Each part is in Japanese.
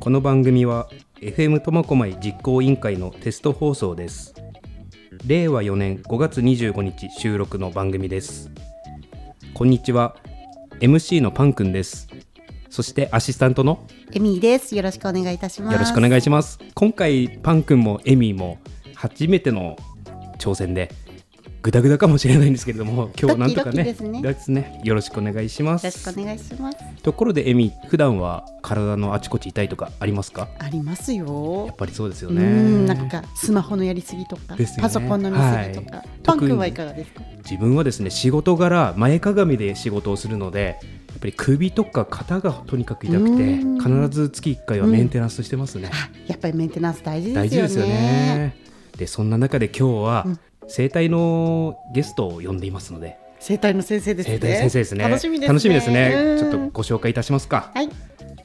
この番組は FM 苫小牧実行委員会のテスト放送です。令和4年5月25日収録の番組です。こんにちは。MC のパンくんです。そしてアシスタントのエミーです。よろしくお願いいたします。よろしくお願いします。今回パンくんもエミーも初めての挑戦でグダグダかもしれないんですけれども今日なんとかねですね。ですねよろしくお願いしまよすろしくお願いします。ところでエミ普段は体のあちこち痛いとかありますか？ありますよ。やっ。ぱりそうですようねん、なんかスマホのやりすぎとか、ね。パソコンの見すぎとか、はい。パン君はいかがですか？自分はですね仕事柄前かがみで仕事をするのでやっぱり首とか肩がとにかく痛くてうん。必ず月1回はメンテナンスしてますね、あ、やっぱりメンテナンス大事ですよね。大事ですよね。でそんな中で今日はうん整体のゲストを呼んでいますので生体の先生ですね。整体先生ですね楽しみですね。楽しみですねうんちょっとご紹介いたしますかはい。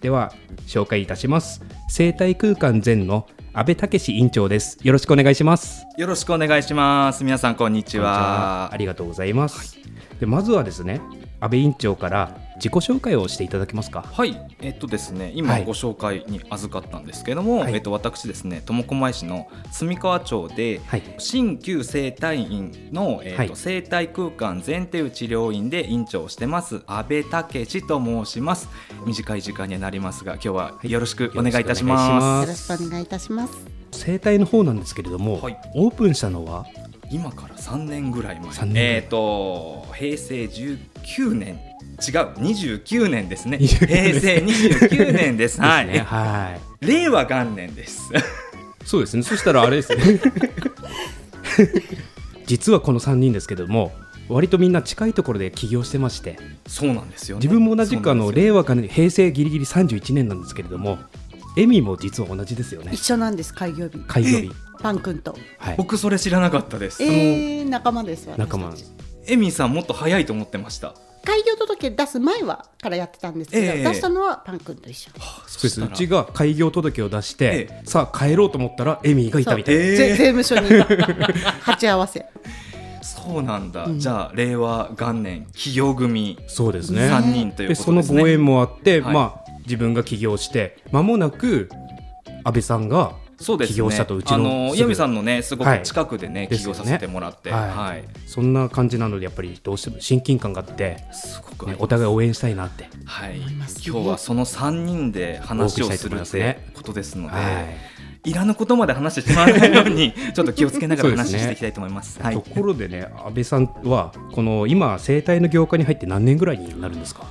では紹介いたします生体空間全の安倍武史院長ですよろしくお願いしますよろしくお願いします。皆さんこんにちは。ありがとうございます、でまずはですね安倍院長から自己紹介をしていただけますか？はい、えっとですね、はい。今ご紹介に預かったんですけども、はい。えっと私ですね、苫小牧市の住川町で、はい。新旧生態院の、えっとはい。生態空間全定治療院で院長をしてます安倍武史と申します。短い時間にはなりますが、今日はよろしくお願いいたします。よろしくお願いいたします。整体の方なんですけれども、はい。オープンしたのは今から3年ぐらい前。3年えっ、と平成19年。違う29年ですね。29平成29年です。はい。ですね。はい。令和元年です。そうですね。そしたらあれですね。実はこの3人ですけれども割とみんな近いところで起業してまして。そうなんですよね。自分も同じくあの令和から平成ギリギリ31年なんですけれどもエミも実は同じですよね。一緒なんです開業日。開業日。パン君と。はい。僕それ知らなかったです。えー、仲間です。仲間。エミさんもっと早いと思ってました。開業届出す前はからやってたんですけど、ええ。出したのはパン君と一緒。そうですうちが開業届を出して、えさあ帰ろうと思ったらエミがいたみたいな、ええ。ぜ税務署に 鉢合わせ。そうなんだ、うん。じゃあ令和元年起業組。そうですね。3人というでそのことですね。ご縁もあって、はい。まあ自分が起業して間もなく安倍さんがそうですね。起業したとうちの岩見さんのねすごはい。く近くでね、ですよね。起業させてもらって、はい。はい。そんな感じなのでやっぱりどうしても親近感があって、すごくあねります。お互い応援したいなって。はい。今日はその3人で話をするってね。ことですので、はい。い、らぬことまで話してしまわないように ちょっと気をつけながら話していきたいと思います。はい。ところでね安倍さんはこの今生態の業界に入って何年ぐらいになるんですか？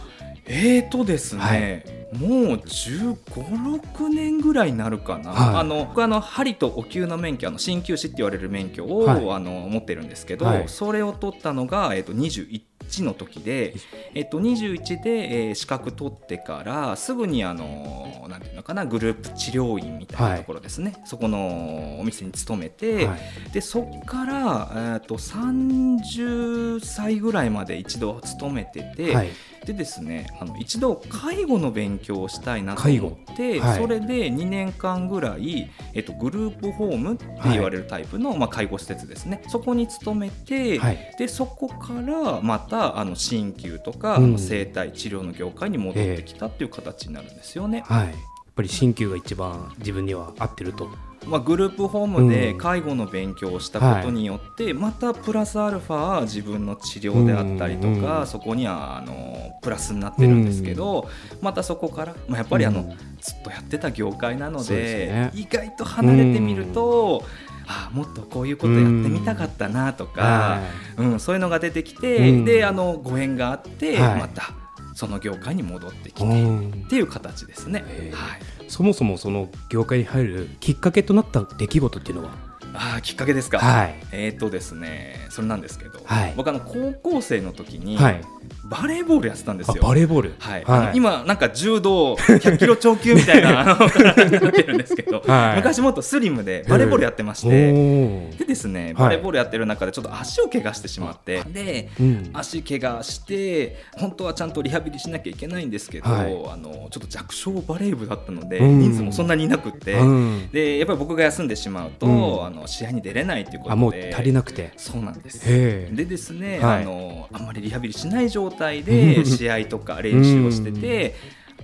えーとですね、はいもう15、6年ぐらいになるかな、はい。あの僕あの針とお灸の免許あの鍼灸師って言われる免許を、はい。あの持ってるんですけど、はい。それを取ったのが、えー、と21の時で、えっと、21で、えー資格取ってからすぐにあのなんていうのかなグループ治療院みたいなところですね、そこのお店に勤めて、はい。でそこから、えー、と30歳ぐらいまで一度勤めてて、はいでですねあの一度介護の勉強をしたいなと思って、はい。それで2年間ぐらい、えっと、グループホームって言われるタイプの、まあ、介護施設ですね。そこに勤めて、はい。でそこからまたあの鍼灸とか、うん。あの整体治療の業界に戻ってきたっていう形になるんですよね。はい。やっぱり鍼灸が一番自分には合ってるとまあ、グループホームでうん。介護の勉強をしたことによって、またプラスアルファ自分の治療であったりとか、うんそこにはあのプラスになってるんですけど、またそこから、まあ、やっぱりあの、うん。ずっとやってた業界なので意外と離れてみると、ああもっとこういうことやってみたかったなとか、はうんそういうのが出てきて、うん。であのご縁があって、はい。またその業界に戻ってきいて、うん。っていう形ですね。はい。そもそもその業界に入るきっかけとなった出来事っていうのは？あーきっかけですか、はい。えーとですね、それなんですけど、はい。僕あの高校生の時に、はい。バレーボールやってたんですあよ。バレーボール。はい。はい。今なんか柔道100キロ超級みたいな ってるんですけど、はい。昔もっとスリムでバレーボールやってましおて、ー。でですねはい。バレーボールやってる中でちょっと足を怪我してしまって、でうん。足怪我して本当はちゃんとリハビリしなきゃいけないんですけど、はい。あのちょっと弱小バレー部だったので、うん。人数もそんなにいなくって、うん。でやっぱり僕が休んでしまうと、うん。あのの試合に出れないということで。あもう足りなくて。そうなんです。でですね、はい。あのあんまりリハビリしない状態で 試合とか練習をしてて、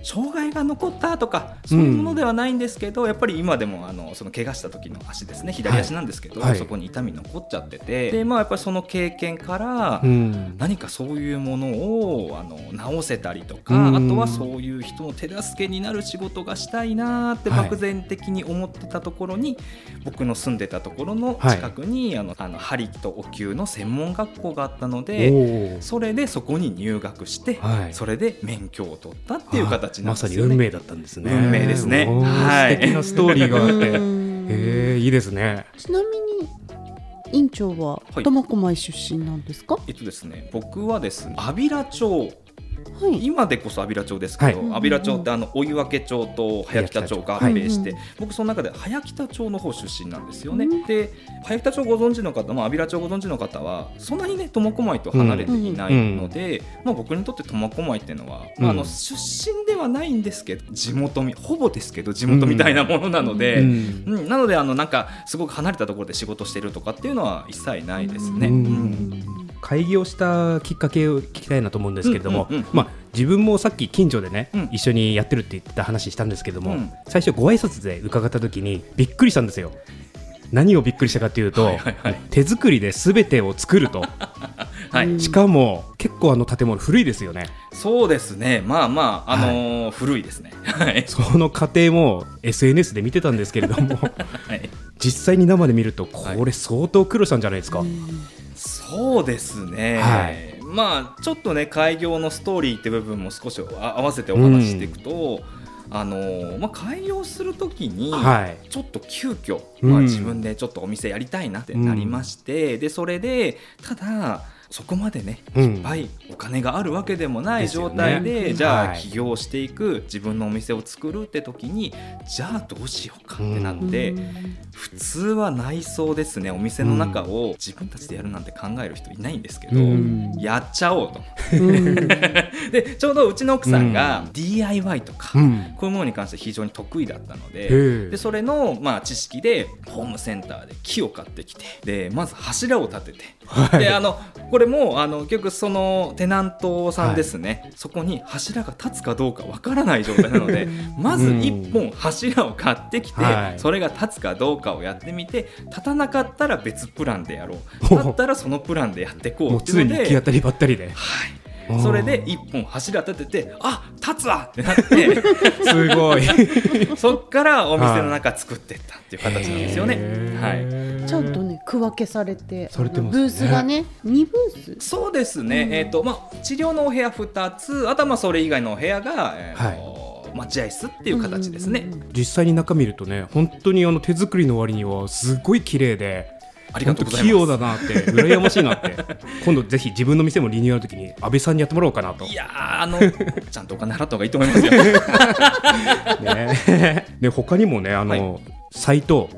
障害が残ったとかそういうものではないんですけど、やっぱり今でもあのその怪我した時の足ですね。左足なんですけど、はい。そこに痛み残っちゃって。てで、まあ、やっぱりその経験から、うん。何かそういうものをあの直せたりとか、うん。あとはそういう人の手助けになる仕事がしたいなってはい。漠然的に思ってたところに、僕の住んでたところの近くに、あのあの針とお灸の専門学校があったので。それでそこに入学して、はい。それで免許を取ったっていう形なんまさですよね。に運命だったんですね。運命ですね。はい。素敵なストーリーがあって。えいいですね。ちなみに院長ははい。苫小牧出身なんですか？はえっとですね、僕はですね、安平町、い。今でこそ安平町ですけど、はい。安平町ってあの追分町と早北町が合併して、はい僕その中で早北町の方出身なんですよね。うん。で、早北町ご存知の方、まあ安平町ご存知の方はそんなにね苫小牧と離れていないので、まあ僕にとって苫小牧っていうのは、まああのうん出身ではないんですけど、地元みほぼですけど地元みたいなものなので。うん。うん、なのであのなんかすごく離れたところで仕事してるとかっていうのは一切ないですね。ううんん開業したきっかけを聞きたいなと思うんですけれども、うんうんうん。まあ、自分もさっき近所でね、うん。一緒にやってるって言ってた話したんですけども、うん。最初ご挨拶で伺った時にびっくりしたんですよ。何をびっくりしたかというと、はいはいはい。手作りで全てを作ると。はい、うんしかも結構あの建物古いですよね。そうですね、まあまあ、あのー古いですね。はい、その過程も SNS で見てたんですけれども はい、実際に生で見るとこれ相当苦労したんじゃないですか、そうですね、はい。まあちょっとね開業のストーリーって部分も少しあ合わせてお話ししていくと、あのーまあ、開業するときに、はい。ちょっと急遽、うん。まあ、自分でちょっとお店やりたいなってなりまして、でそれでただそこまでねうん。いっぱいお金があるわけでもない状態でじゃあはい。起業していく自分のお店を作るって時にじゃあどうしようかってなって、普通は内装ですねお店の中を自分たちでやるなんて考える人いないんですけど、うん。やっちゃおうと。うん。でちょうどうちの奥さんが DIY とか、うん。こういうものに関して非常に得意だったのででそれの、まあ、知識でホームセンターで木を買ってきてでまず柱を立てて、はい。であのこれもあの結局そのテナントさんですね、そこに柱が立つかどうかわからない状態なので まず1本柱を買ってきて、はい。それが立つかどうかをやってみて立たなかったら別プランでやろう。立ったらそのプランでやっていこうもうっていうので常に行き当たりばったりで。はいそれで1本柱立ててあ立つわってなって。すごい。そっからお店の中作っていったっていう形なんですよね。へはい。ーちゃんとね区分けされてされてますね。ブースがね二ブース？そうですね、うん。えーとまあ、治療のお部屋2つあとはまあそれ以外のお部屋が、えーと待合室っていう形ですね、うんうんうん実際に中見るとね本当にあの手作りの割にはすごい綺麗でありがとうございます。器用だなって羨ましいなって今度ぜひ自分の店もリニューアルの時に安倍さんにやってもらおうかなと。いやーあの ちゃんとお金払った方がいいと思いますよ。ね。で 他にもねあの、はサイト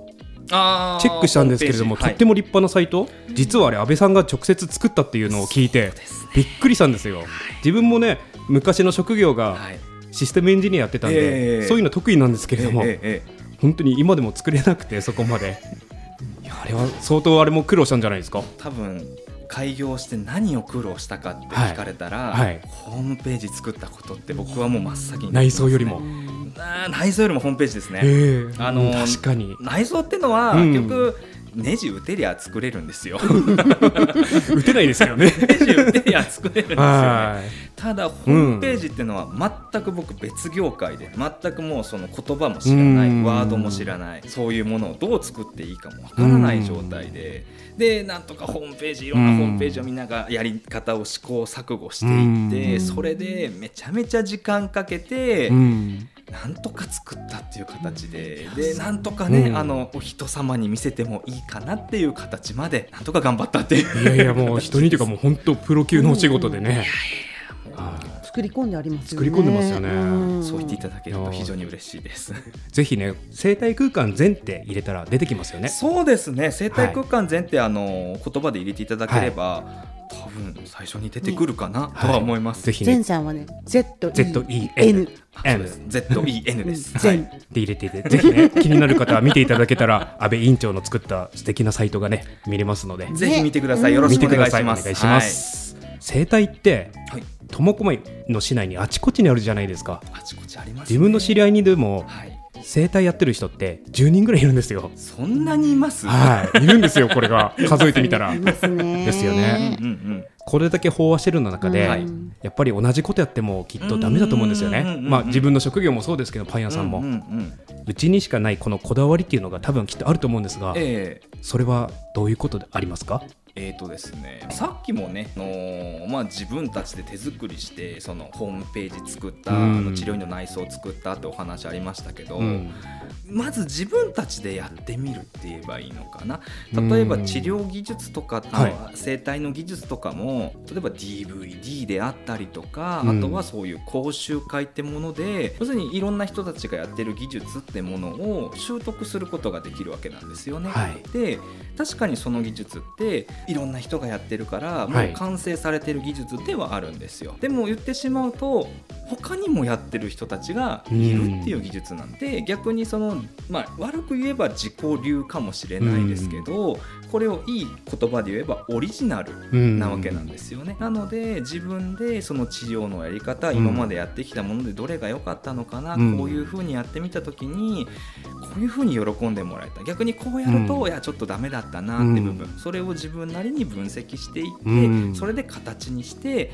チェックしたんですけれども、とっても立派なサイト、実はあれ安倍さんが直接作ったっていうのを聞いてねびっくりしたんですよ。自分もね昔の職業がはい。システムエンジニアやってたんで、ええ。そういうの得意なんですけれども、ええええ。本当に今でも作れなくてそこまでれは相当あれも苦労したんじゃないですか？多分開業して何を苦労したかって聞かれたら、はいはい。ホームページ作ったことって僕はもう真っ先に。内装よりも、内装よりもホームページですね、ええ。あのー確かに。内装ってのは、うん。結局ネジ打てりゃ作れるんですよ。打てないですよね。ネジ打てりゃ作れるんですよね。はいただホームページっていうのは全く僕別業界で全くもうその言葉も知らないうん。ワードも知らないそういうものをどう作っていいかもわからない状態ででなんとかホームページいろんなホームページを見ながらやり方を試行錯誤していってうん。それでめちゃめちゃ時間かけてうん。なんとか作ったっていう形ででなんとかね、うん。あのお人様に見せてもいいかなっていう形までなんとか頑張ったっていう。いやいやもう人にというかもう本当プロ級のお仕事でね、はい作り込んでありますよね。作り込んでますよね。ん。そう言っていただけると非常に嬉しいです。ぜひね生態空間全って入れたら出てきますよね。そうですね。生態空間全ってあの言葉で入れていただければ、多分最初に出てくるかなとは思います。ぜひね。さんはね Z Z E N す。Z E N です。はい。で入れていてぜひね 気になる方は見ていただけたら安倍委員長の作った素敵なサイトがね見れますので。ぜひ見てください。ねよろしくお願いします。願いします、生態って。苫小牧の市内にあちこちにあるじゃないですか。あちこちあります、ね。自分の知り合いにでもはい。生態やってる人って10人ぐらいいるんですよ。そんなにいます？はい。いるんですよこれが。数えてみたら。いますね。ですよね。うんうん。これだけ飽和してるの中で、はい。やっぱり同じことやってもきっとダメだと思うんですよね。うんうんうんうん。まあ自分の職業もそうですけどパン屋さんも、うんうんうん。うちにしかないこのこだわりっていうのが多分きっとあると思うんですが、ええ。それはどういうことでありますか？えーとですね、さっきもね、あのーまあ、自分たちで手作りしてそのホームページ作った、うん。あの治療院の内装を作ったってお話ありましたけど、うん。まず自分たちでやってみるって言えばいいのかな？例えば治療技術とか、あのは整体の技術とかも例えば DVD であったりとか、うん。あとはそういう講習会ってもので要するにいろんな人たちがやってる技術ってものを習得することができるわけなんですよね。はい。で確かにその技術っていろんな人がやってるからもはい。う完成されてる技術ではあるんですよ。でも言ってしまうと他にもやってる人たちがいるっていう技術なんで、逆にその、まあ、悪く言えば自己流かもしれないですけど、これをいい言葉で言えばオリジナルうん。なわけなんですよね。なので自分でその治療のやり方、うん。今までやってきたものでどれが良かったのかな、うん。こういうふうにやってみた時にこういうふうに喜んでもらえた。逆にこうやると、うん。いやちょっとダメだったなって部分、うん。それを自分なりに分析していって、うん。それで形にして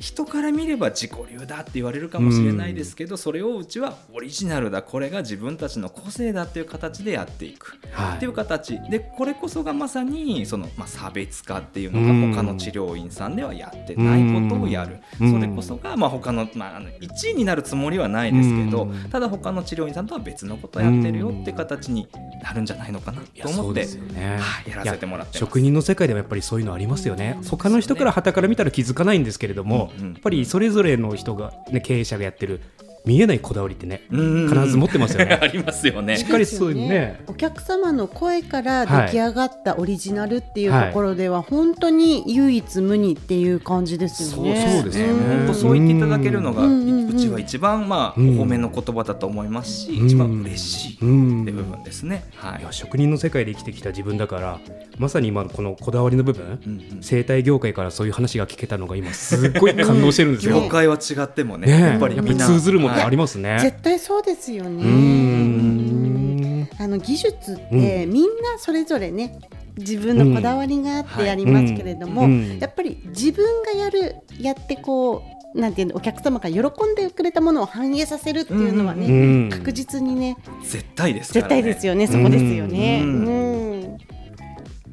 人から見れば自己流だって言われるかもしれないですけど、それをうちはオリジナルだこれが自分たちの個性だっていう形でやっていく。はっていう形。でこれこそがまさにその、まあ、差別化っていうのうん。が他の治療院さんではやってないことをやる、うん。それこそが、まあ、他の,、まあ、あの1位になるつもりはないですけど、うん。ただ他の治療院さんとは別のことをやってるよって形になるんじゃないのかなと思って、ね。はいやらせてもらって。職人の世界でもやっぱりそういうのありますよね。他の人から旗から見たら気づかないんですけれども、やっぱりそれぞれの人が、ね、経営者がやってる見えないこだわりってねうん。必ず持ってますよね。ありますよね。しっ。かりそういうね。お客様の声から出来上がったオリジナルっていうところでは本当に唯一無二っていう感じですよね。そうですよね。本当そう言っていただけるのが、うちは一番まあ、うん。お褒めの言葉だと思いますし、うん。一番嬉しいってうん。部分ですね。はい。いや職人の世界で生きてきた自分だからまさに今のこのこだわりの部分、うんうん。生態業界からそういう話が聞けたのが今すっごい感動してるんですよ。業界は違ってもねねやっぱりみんな通ずるものあはい。りますね。絶対そうですよね。ん。あの技術ってみんなそれぞれね自分のこだわりがあってやりますけれども、うん。うん。やっぱり自分がやるやってこうなんていうのお客様が喜んでくれたものを反映させるっていうのはね、うん。確実にね絶対ですからね。絶対ですよね。そこですよね。ううん。ん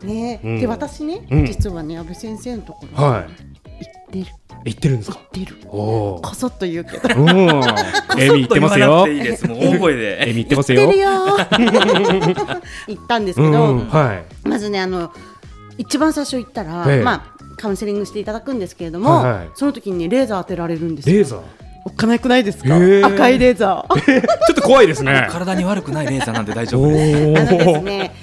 ね。うん。で私ね、うん。実はね安倍先生のところはい。行ってる言ってるんですか？行ってるおお。こそっと言うけどうん。エミ言ってますよ。いいですもう大声エでミ言ってますよ行ってる。よ行ったんですけうど、ん。はい。まずねあの一番最初行ったら、ええまあカウンセリングしていただくんですけれども、はいはいその時にねレーザー当てられるんですよレーザー？おっかなくないですか、赤いレーザーちょっと怖いですね。体に悪くないレーザーなんで大丈お夫ですあのですお。ね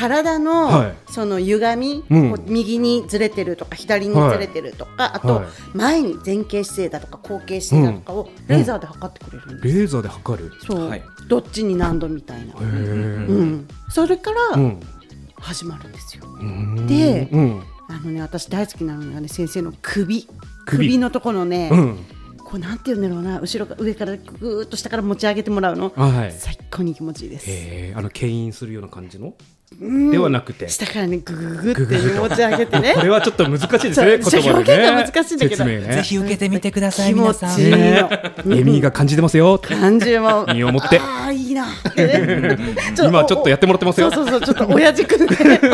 体の、はい。その歪み、うん。右にずれてるとか左にずれてるとか、あと、はい。前に前傾姿勢だとか後傾姿勢だとかをレーザーで測ってくれるんです、レーザーで測る？そう、はい。どっちに何度みたいな、へうえ。ん、それからうん。始まるんですよ、うん。でうん。あのね私大好きなのがね先生の首。首。首のところね、うん。こうなんていうんだろうな後ろから上からぐーっと下から持ち上げてもらうの。はい。最高に気持ちいいです。へえ。あの牽引するような感じの？うん。ではなくて。下からねぐぐぐぐって持ち上げてね。これはちょっと難しいですね。言葉でね。表現が難しいんだけど。説明ね。ひ受けてみてくだ気持ちいい。ねの、エミーが感じてますよ。感じも。身をもって。ああいいな。今ちょっとやってもらってますよ。そうそうそうちょっと親父くんで。親父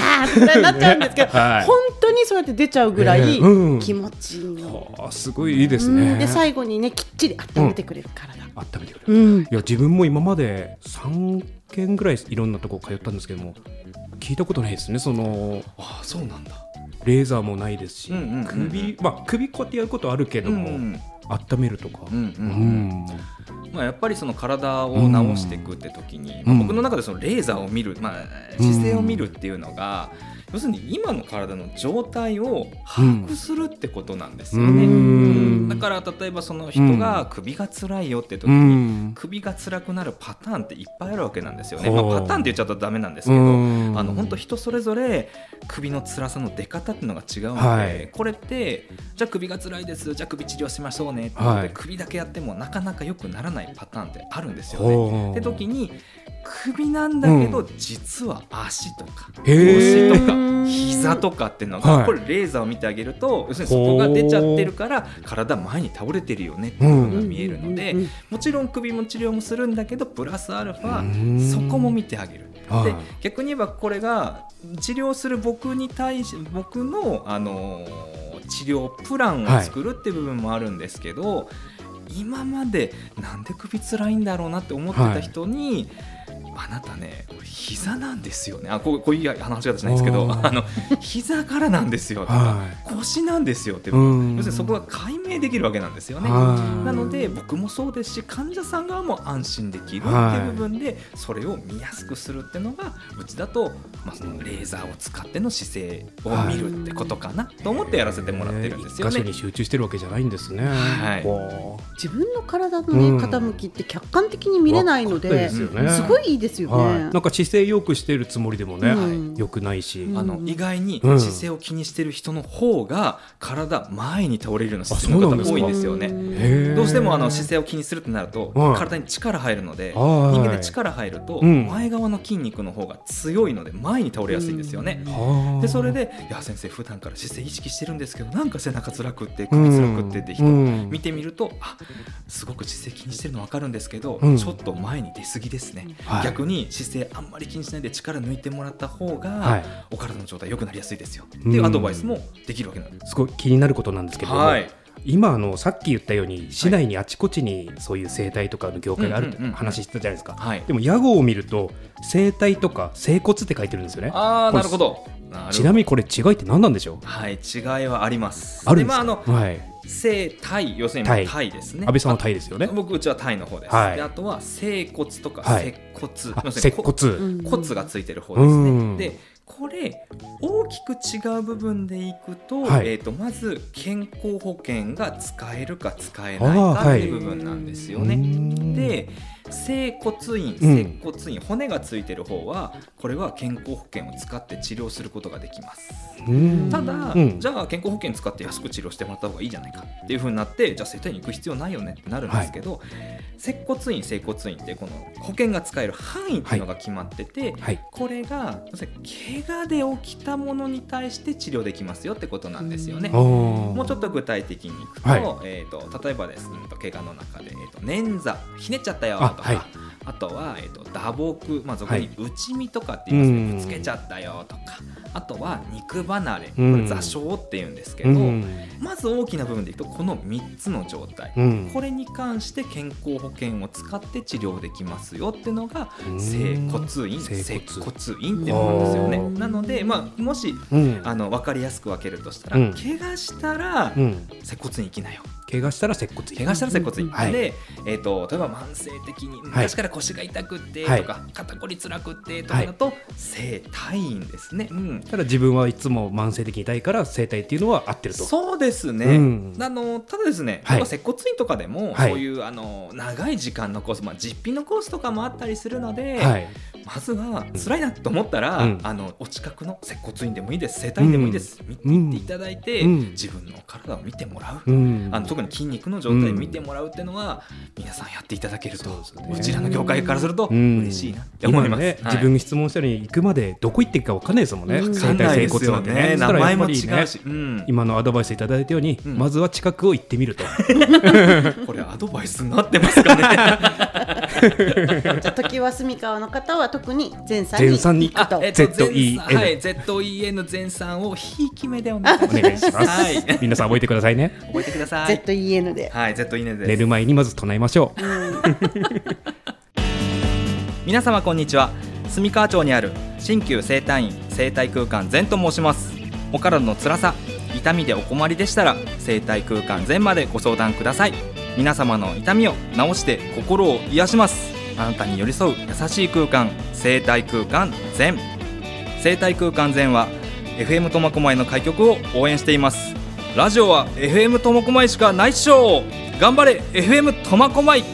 あなっちゃうんですけど、はい。本当にそうやって出ちゃうぐらい気持ちいいの、すごいいいですうん。ね。で最後にねきっちり温めてくれる体、温めてくれる。うん。いや自分も今まで3件ぐらいいろんなとこ通ったんですけども聞いたことないですね。そのああそうなんだ。レーザーもないですし、首まあ首こうやってやることあるけども、うん温めるとか、まあ、やっぱりその体を直していくって時に、うん。まあ僕の中でそのレーザーを見る、まあ、姿勢を見るっていうのが、要するに今の体の状態を把握するってことなんですようね。ん。だから例えばその人が首が辛いよって時に、首が辛くなるパターンっていっぱいあるわけなんですよね。まあ、パターンって言っちゃうとダメなんですけど、うん。あの本当人それぞれ首の辛さの出方っていうのが違うので、はい。これってじゃあ首が辛いですじゃあ首治療しましょうねってことで、はい。首だけやってもなかなか良くならないパターンってあるんですよね。って時に首なんだけど、実は足とか腰とか膝とかっていうのが、はい。これレーザーを見てあげると要するにそこが出ちゃってるから体前に倒れてるよねっていうのが見えるので、うんうんうんもちろん首も治療もするんだけどプラスアルフうん。ァそこも見てあげる。はい。で逆に言えばこれが治療する僕に対し僕の、あのー治療プランを作るっていう部分もあるんですけど、今までなんで首辛いんだろうなって思ってた人に、あなたね膝なんですよね。あこうこういう話し方しないですけどあの膝からなんですよ。とか、は腰なんですよって、いうん。要するにそこが解明できるわけなんですよね。はい。なので僕もそうですし患者さん側も安心できるってはい。いう部分でそれを見やすくするっていうのがうちだと、まあ、そのレーザーを使っての姿勢を見るってことかなと思ってやらせてもらってるんですよね。一箇所。に集中してるわけじゃないんですね。はい。わ自分の体のね、うん。傾きって客観的に見れないので、ですよね。すごいいいですよあはい。ね。なんか姿勢よくしてるつもりでもね、うん。良くないし、うん。あの意外にうん。姿勢を気にしてる人の方が体前に倒れるような姿勢の方が多いんですよね。どうしてもあの姿勢を気にするってなるとはい体に力入るのではい。人間で力入るとうん。前側の筋肉の方が強いので前に倒れやすいんですよね。はあでそれで「いや先生普段から姿勢意識してるんですけどなんか背中辛くって首辛くって」って人うん。見てみるとあすごく姿勢気にしてるの分かるんですけど、うん。ちょっと前に出過ぎですね、はい逆に姿勢あんまり気にしないで力抜いてもらった方が、はい。お体の状態良くなりやすいですよ。っていうアドバイスもできるわけなんです。すごい気になることなんですけれども、はい今あのさっき言ったように市内にあちこちにそういう整体とかの業界があるって話してたじゃないですか、はい。でも屋号を見ると整体とか整骨って書いてるんですよね。ああなるほど。ちなみにこれ違いって何なんでしょう？はい違いはあります。あるんですか、まああのはい、整体要するにタイタイですね。安倍さんはタイですよね。僕うちはタイの方です、はい。であとは整骨とかはい。接骨、あ要するに接骨、うん。骨がついてる方ですうん。ね。でこれ大きく違う部分でいくと,、はい。えー、とまず健康保険が使えるか使えないかっていう部分なんですよね。うん。で整骨院うん。接骨院、骨がついてる方はこれは健康保険を使って治療することができます。うん。ただ、うん。じゃあ健康保険使って安く治療してもらった方がいいじゃないかっていうふうになってじゃあ整体院行く必要ないよねってなるんですけど、接骨院整骨院ってこの保険が使える範囲っていうのが決まってて、はい。これが要するに怪我で起きたものに対して治療できますよってことなんですよね。ももうちょっと具体的にいくと,、はい。えー、と例えばですね怪我の中で、えー、と捻挫ひねっちゃったよとかあはいあとは、えー、と打撲、まあ、俗はい。に内身とかって言いますね、うん。ぶつけちゃったよとか。あとは肉離れ。こうん。れ座礁っていうんですけど、うん。まず大きな部分でいくとこの3つの状態、うん。これに関して健康保険を使って治療できますよっていうのがうん。整骨院。整接骨骨院ってものなんですよね。なので、まあ、もしうん。あの分かりやすく分けるとしたら、うん。怪我したらうん。接骨院行きなよ怪我したら接骨院。怪我したら接骨院、はいで、えー、と例えば慢性的に昔から腰が痛くってはい。とか、肩こり辛くってとかだと、整体院ですね、うん、ただ自分はいつも慢性的に痛いから整体っていうのは合ってると。そうですね、うん。あのただですね、はい。接骨院とかでも、はい。そういうあの長い時間のコース、まあ、実費のコースとかもあったりするので、はいまずは辛いなと思ったら、うん。あのお近くの接骨院でもいいです。整体院でもいいです、見うん。見ていただいて、うん。自分の体を見てもらう、うん。あの特に筋肉の状態を見てもらうっていうのは、皆さんやっていただけるとそうね。うちらの業界からするとうん。嬉しいなって思います。今ね、はい。自分が質問したのに行くまでどこ行っていいか分かんないですもんね、うん。整体整骨なんてね。名前も違うし、うん。今のアドバイスいただいたように、うん。まずは近くを行ってみると。これアドバイスになってますかねじゃあ時は住川の方は特に前さんに前さんに？行くと。えっと ZEN 前はい ZEN 前三をひいき目でお願いしおます。はい、皆さん覚えてくださいね。覚えてください。ZEN で、はい、ZEN です。寝る前にまず唱えましょう。皆様こんにちは。住川町にある新旧生態院生態空間善と申します。お体の辛さ痛みでお困りでしたら生態空間善までご相談ください皆様の痛みを治して心を癒します。あなたに寄り添う優しい空間生態空間善生態空間善は FM 苫小牧の開局を応援しています。ラジオは FM 苫小牧しかないっしょ。頑張れ FM 苫小牧。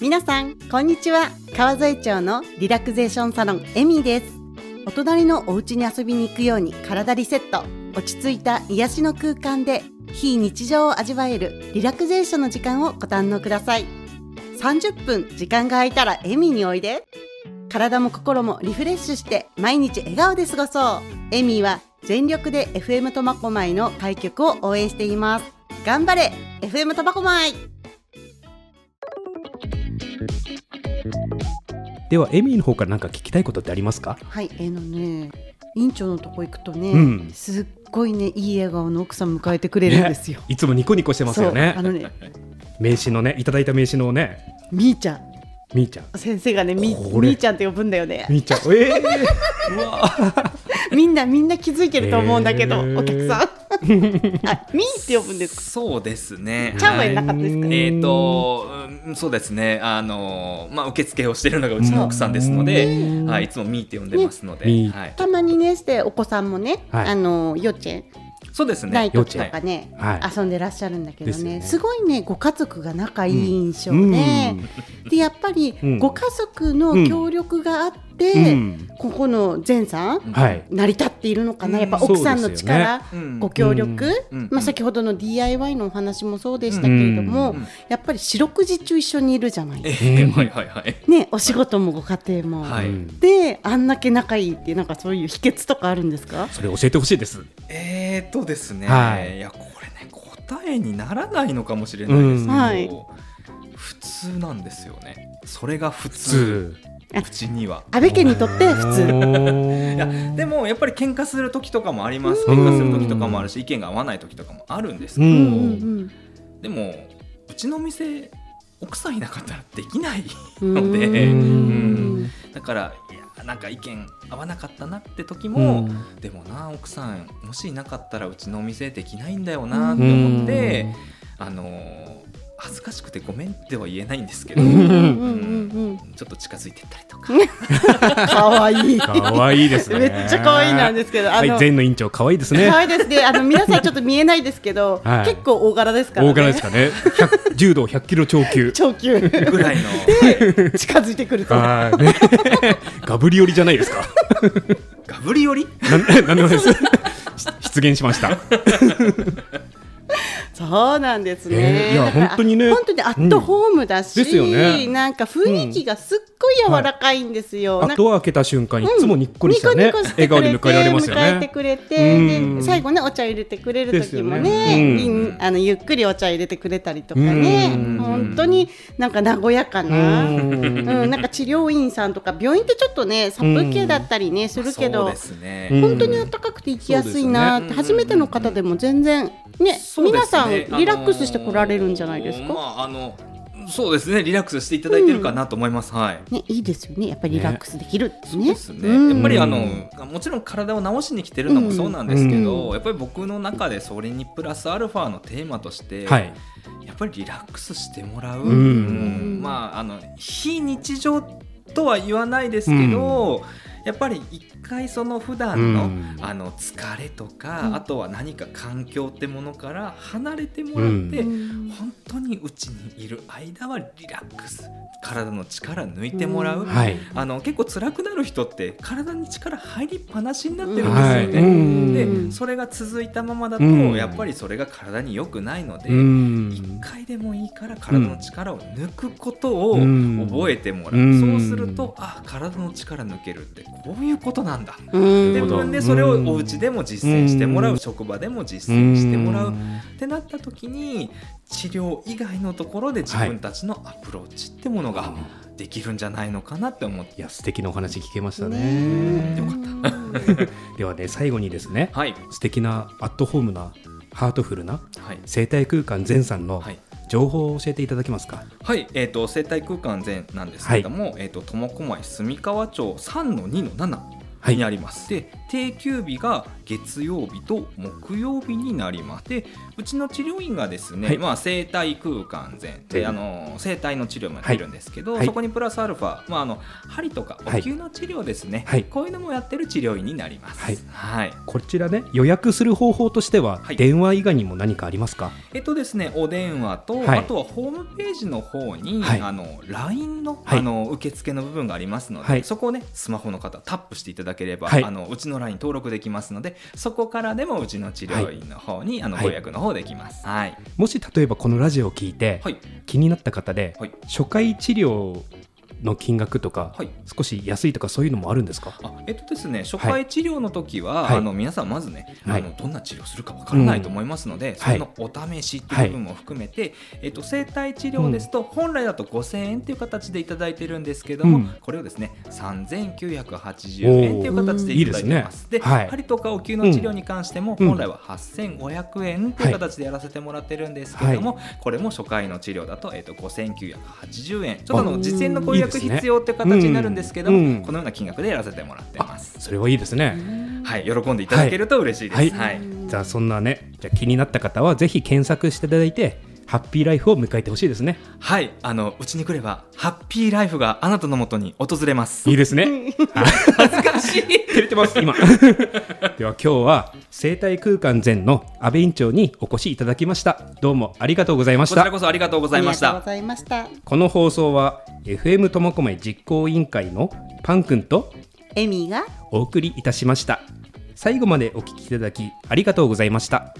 皆さんこんにちは。川添町のリラクゼーションサロンエミです。お隣のお家に遊びに行くように体リセット。落ち着いた癒しの空間で非日常を味わえるリラクゼーションの時間をご堪能ください。30分時間が空いたらエミにおいで。体も心もリフレッシュして毎日笑顔で過ごそう。エミは全力で FM 苫小牧の開局を応援しています。頑張れ FM 苫小牧。ではエミーの方から何か聞きたいことってありますか？はい、えーのね、院長のとこ行くとね、うん。すっごいね、いい笑顔の奥さん迎えてくれるんですよ。いつもニコニコしてますよね。あのね、名刺のねいただいた名刺のね。みーちゃん、みーちゃん。先生がね、みみーちゃんって呼ぶんだよね。みーちゃん。ええー、みんなみんな気づいてると思うんだけど、へー。お客さん。あ、みーって呼ぶんですか？そうですね。ちゃんはいなかったですか？えーとうんそうですね。あのまあ受付をしているのがうちの奥さんですので、うん。はい、いつもミーって呼んでますので、はい、たまにねしてお子さんもね、はい。あの幼稚園そうですね。とかね、はい。遊んでらっしゃるんだけどね。ね。すごいねご家族が仲いい印象ね、でやっぱりうん。ご家族の協力があって、うん。うんここの前さんはい。成り立っているのかな、うん。やっぱ奥さんの力、うん。ご協力、うん。まあ、先ほどの DIY のお話もそうでしたけれども、うん。やっぱり四六時中一緒にいるじゃない。えですー。はいはいはい。か、ね、お仕事もご家庭も。はい。うん。であんだけ仲いいってなんかそういう秘訣とかあるんですか？それ教えてほしいです。えーとですね、はい。い、やこれね答えにならないのかもしれないですけど、うんはい。普通なんですよね。それが普普通。通うちには。安倍家にとって普通。いや通でもやっぱり喧嘩する時とかもあります。うん喧嘩する時とかもあるし意見が合わない時とかもあるんですけど、うんうんうん。でもうちの店奥さんいなかったらできないうんので、だからいやなんか意見合わなかったなって時うも、ん。でもな奥さんもしいなかったらうちのお店できないんだよなって思って、あのー恥ずかしくてごめんっては言えないんですけど、ちょっと近づいてったりとか。うん可愛い。かわいいですね。めっちゃ可愛いなんですけど、あの、はい前の委員長可愛いですね。可愛いですね。あの皆さんちょっと見えないですけど、はい。結構大柄ですからね。大柄ですかね。100柔道100キロ超級。長級。ぐらいの。近づいてくると。はい。ね。ガブリオリじゃないですか。ガブリ寄り？なんなんでもないです出現しましたそうなんですね。えーいや本当にね。本当にアットホームだし、ですよね。なんか雰囲気がすっごい柔らかいんですよ。なんかあとは開けた瞬間いつもにっこりしたニコねニコしてくれて笑顔で迎えられますよ迎えてねくれて、うん。で最後ねお茶入れてくれる時もねね。いうん。あのゆっくりお茶入れてくれたりとかね、うん。本当になんか和やかな、ううんんなんか治療院さんとか病院ってちょっとね殺風景だったりね、するけどね、うん。本当に暖かくて行きやすいなって、初めての方でも全然ねそうですね。皆さんリラックスして来られるんじゃないですか、あのーまああのそうですねリラックスしていただいてるかなと思います、はい。ねいいですよね。やっぱりリラックスできるってそうねですね、うん。やっぱりあのもちろん体を治しに来てるのもそうなんですけど、うん。やっぱり僕の中でそれにプラスアルファのテーマとして、はい。やっぱりリラックスしてもらう、うん。うん。まああの非日常とは言わないですけど、やっぱり一回その普段の,、うん。あの疲れとか、うん。あとは何か環境ってものから離れてもらって、うん。本当にうちにいる間はリラックス。体の力抜いてもらう、うんはい。あの結構辛くなる人って体に力入りっぱなしになってるんですよはい。ね。うん。でそれが続いたままだと、うん。やっぱりそれが体に良くないので、うん。一回でもいいから体の力を抜くことをうん。覚えてもらう、うんそうするとあ体の力抜けるってこういうことなんだ、自分でそれをお家でも実践してもらう、うん。職場でも実践してもらう、んってなった時に治療以外のところで自分たちのアプローチってものができるんじゃないのかなって思って。いや素敵なお話聞けましたね。ねよかった。ではね最後にですねはい。素敵なアットホームなハートフルなはい。生態空間全さんのはい情報を教えていただけますか？はい、えー、と生態空間全なんですけれども、えー、と苫小牧住川町3の2の7はい。にあります、で定休日が月曜日と木曜日になりますでうちの治療院がですね、はい。まあ、生体空間全であの生体の治療もやってるんですけど、はい。そこにプラスアルファ、まあ、あの針とかおはい。灸の治療ですね、はい。こういうのもやってる治療院になります。はい。はい。こちらね予約する方法としては、はい。電話以外にも何かありますか？えっとですね、お電話と、はい。あとはホームページの方に、はい。あの LINE の,、はい。あの受付の部分がありますので、はい。そこをねスマホの方タップしていただければ、はい。あのうちの LINE 登録できますのでそこからでもうちの治療院の方に、あのはいご予約の方できます。はい、もし例えばこのラジオを聞いて、はい。気になった方で、はい。初回治療の金額とか、はい。少し安いとかそういうのもあるんですか？あえっとですね、初回治療の時は、はい。あの皆さんまずね、はい。あのどんな治療するかわからないと思いますので、それのお試しっていう部分も含めて、えっと生体治療ですと、本来だと5000円っていう形でいただいてるんですけども、うん。これをですね3980円っていう形でいただいてます。でねはい。針とかお灸の治療に関しても、うん。本来は8500円っていう形でやらせてもらってるんですけども、これも初回の治療だと,、えっと5980円。ちょっとあのあ実践のご予約いい必要って形になるんですけども、うん。このような金額でやらせてもらってます。それはいいですね、はい、喜んでいただけると嬉しいです。はい。はい、じゃあそんなねじゃあ気になった方はぜひ検索していただいてハッピーライフを迎えてほしいですね。はい、あのうちに来ればハッピーライフがあなたのもとに訪れます。いいですね。恥ずかしい。照れてます。今。では今日は生態空間前の安倍院長にお越しいただきました。どうもありがとうございました。こちらこそありがとうございました。ありがとうご。ざいました。この放送は FM 苫小牧実行委員会のパン君とエミがお送りいたしました。最後までお聞きいただきありがとうございました